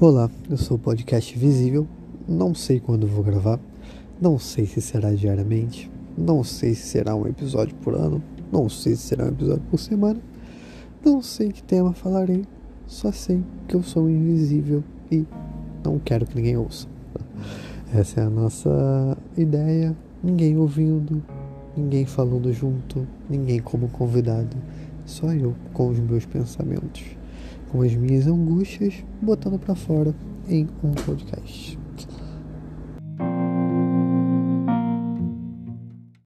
Olá, eu sou o Podcast Visível. Não sei quando vou gravar, não sei se será diariamente, não sei se será um episódio por ano, não sei se será um episódio por semana, não sei que tema falarei, só sei que eu sou invisível e não quero que ninguém ouça. Essa é a nossa ideia. Ninguém ouvindo, ninguém falando junto, ninguém como convidado, só eu com os meus pensamentos com as minhas angústias, botando para fora em um podcast.